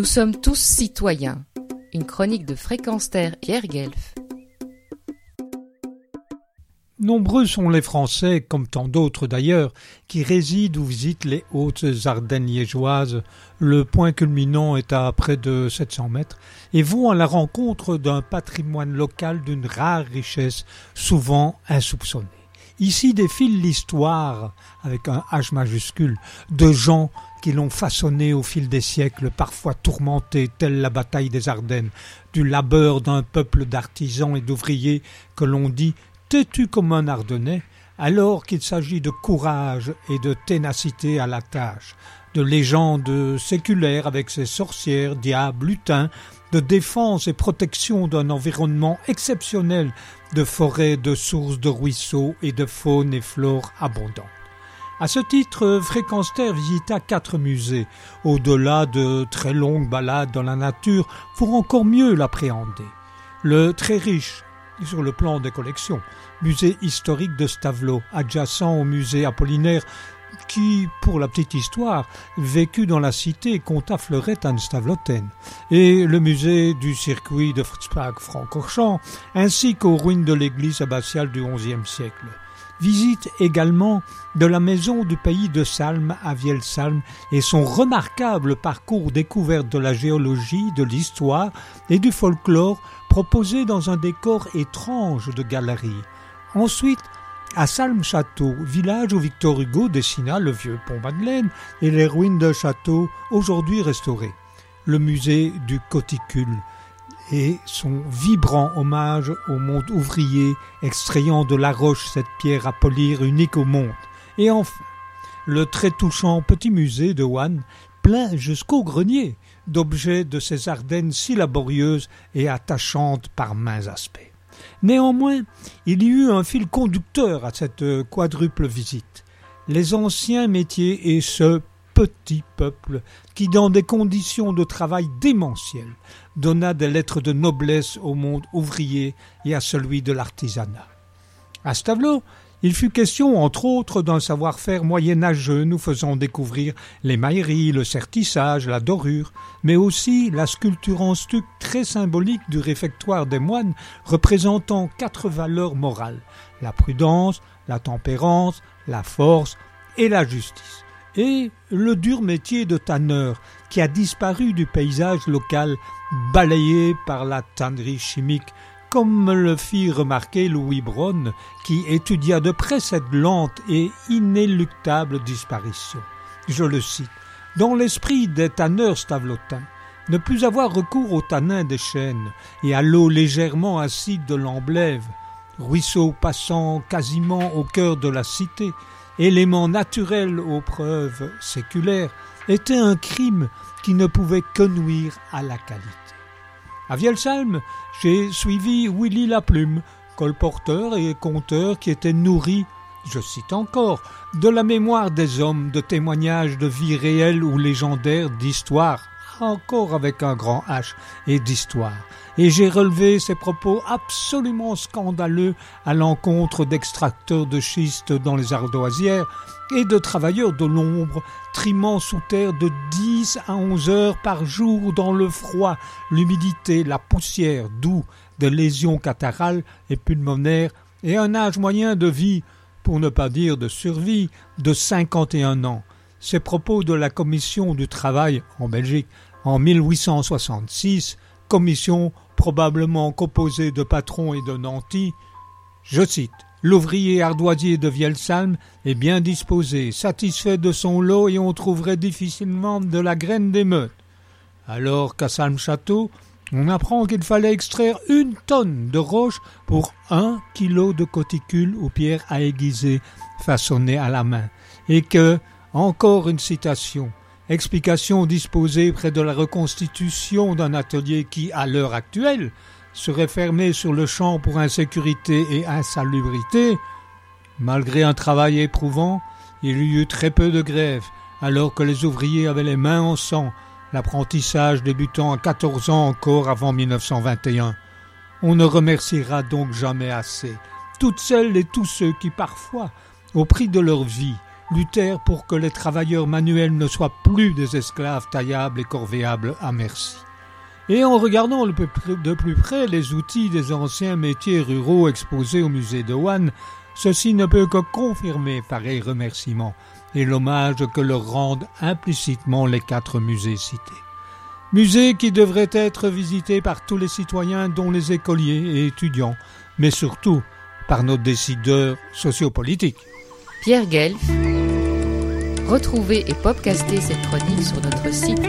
Nous sommes tous citoyens. Une chronique de Fréquence Terre Pierre Guelf. Nombreux sont les Français, comme tant d'autres d'ailleurs, qui résident ou visitent les hautes Ardennes liégeoises. Le point culminant est à près de 700 mètres et vont à la rencontre d'un patrimoine local d'une rare richesse, souvent insoupçonnée. Ici défile l'histoire, avec un H majuscule, de gens qui l'ont façonné au fil des siècles, parfois tourmentés, telle la bataille des Ardennes, du labeur d'un peuple d'artisans et d'ouvriers que l'on dit têtu comme un Ardennais, alors qu'il s'agit de courage et de ténacité à la tâche, de légendes séculaires avec ses sorcières, diables, lutins, de défense et protection d'un environnement exceptionnel, de forêts, de sources, de ruisseaux et de faune et flore abondants. À ce titre, Fréquence visita quatre musées, au-delà de très longues balades dans la nature pour encore mieux l'appréhender. Le très riche, sur le plan des collections, musée historique de Stavelot, adjacent au musée Apollinaire, qui, pour la petite histoire, vécut dans la cité compta fleurette à Stavloten, et le musée du circuit de Francorchamps, ainsi qu'aux ruines de l'église abbatiale du XIe siècle visite également de la maison du pays de Salm à Vielsalm et son remarquable parcours découverte de la géologie, de l'histoire et du folklore proposé dans un décor étrange de galerie. Ensuite, à Salm-Château, village où Victor Hugo dessina le vieux pont Madeleine et les ruines d'un château aujourd'hui restaurées. Le musée du Coticule, et son vibrant hommage au monde ouvrier, extrayant de la roche cette pierre à polir unique au monde. Et enfin, le très touchant petit musée de Wann, plein jusqu'au grenier d'objets de ces Ardennes si laborieuses et attachantes par mains aspects. Néanmoins, il y eut un fil conducteur à cette quadruple visite. Les anciens métiers et ce petit peuple qui, dans des conditions de travail démentielles, donna des lettres de noblesse au monde ouvrier et à celui de l'artisanat. À Stavelot, il fut question, entre autres, d'un savoir-faire moyenâgeux. Nous faisant découvrir les mailleries, le sertissage, la dorure, mais aussi la sculpture en stuc très symbolique du réfectoire des moines représentant quatre valeurs morales. La prudence, la tempérance, la force et la justice. Et le dur métier de tanneur qui a disparu du paysage local balayé par la tannerie chimique comme le fit remarquer Louis Braun, qui étudia de près cette lente et inéluctable disparition. Je le cite. Dans l'esprit des tanneurs stavelotins, ne plus avoir recours au tanin des chênes et à l'eau légèrement acide de l'emblève, ruisseau passant quasiment au cœur de la cité, élément naturel aux preuves séculaires, était un crime qui ne pouvait que nuire à la qualité. À Vielsalm, j'ai suivi Willy Laplume, colporteur et conteur qui était nourri, je cite encore, de la mémoire des hommes, de témoignages de vie réelle ou légendaires, d'histoire, encore avec un grand H, et d'histoire. Et j'ai relevé ces propos absolument scandaleux à l'encontre d'extracteurs de schiste dans les ardoisières et de travailleurs de l'ombre trimant sous terre de dix à onze heures par jour dans le froid, l'humidité, la poussière, d'où des lésions catarales et pulmonaires et un âge moyen de vie, pour ne pas dire de survie, de cinquante et un ans. Ces propos de la commission du travail en Belgique en 1866, commission probablement composée de patrons et de nantis, je cite L'ouvrier ardoisier de Vielsalm est bien disposé, satisfait de son lot et on trouverait difficilement de la graine d'émeute. Alors qu'à Salm-Château, on apprend qu'il fallait extraire une tonne de roche pour un kilo de coticules ou pierres à aiguiser façonnées à la main, et que, encore une citation, Explication disposée près de la reconstitution d'un atelier qui, à l'heure actuelle, serait fermé sur le champ pour insécurité et insalubrité, malgré un travail éprouvant, il y eut très peu de grèves, alors que les ouvriers avaient les mains en sang, l'apprentissage débutant à 14 ans encore avant 1921. On ne remerciera donc jamais assez toutes celles et tous ceux qui parfois, au prix de leur vie, luttèrent pour que les travailleurs manuels ne soient plus des esclaves taillables et corvéables à merci. Et en regardant de plus près les outils des anciens métiers ruraux exposés au musée de Wann, ceci ne peut que confirmer pareil remerciement et l'hommage que leur rendent implicitement les quatre musées cités. Musées qui devraient être visités par tous les citoyens, dont les écoliers et étudiants, mais surtout par nos décideurs sociopolitiques. Pierre Guelf. Retrouvez et podcastez cette chronique sur notre site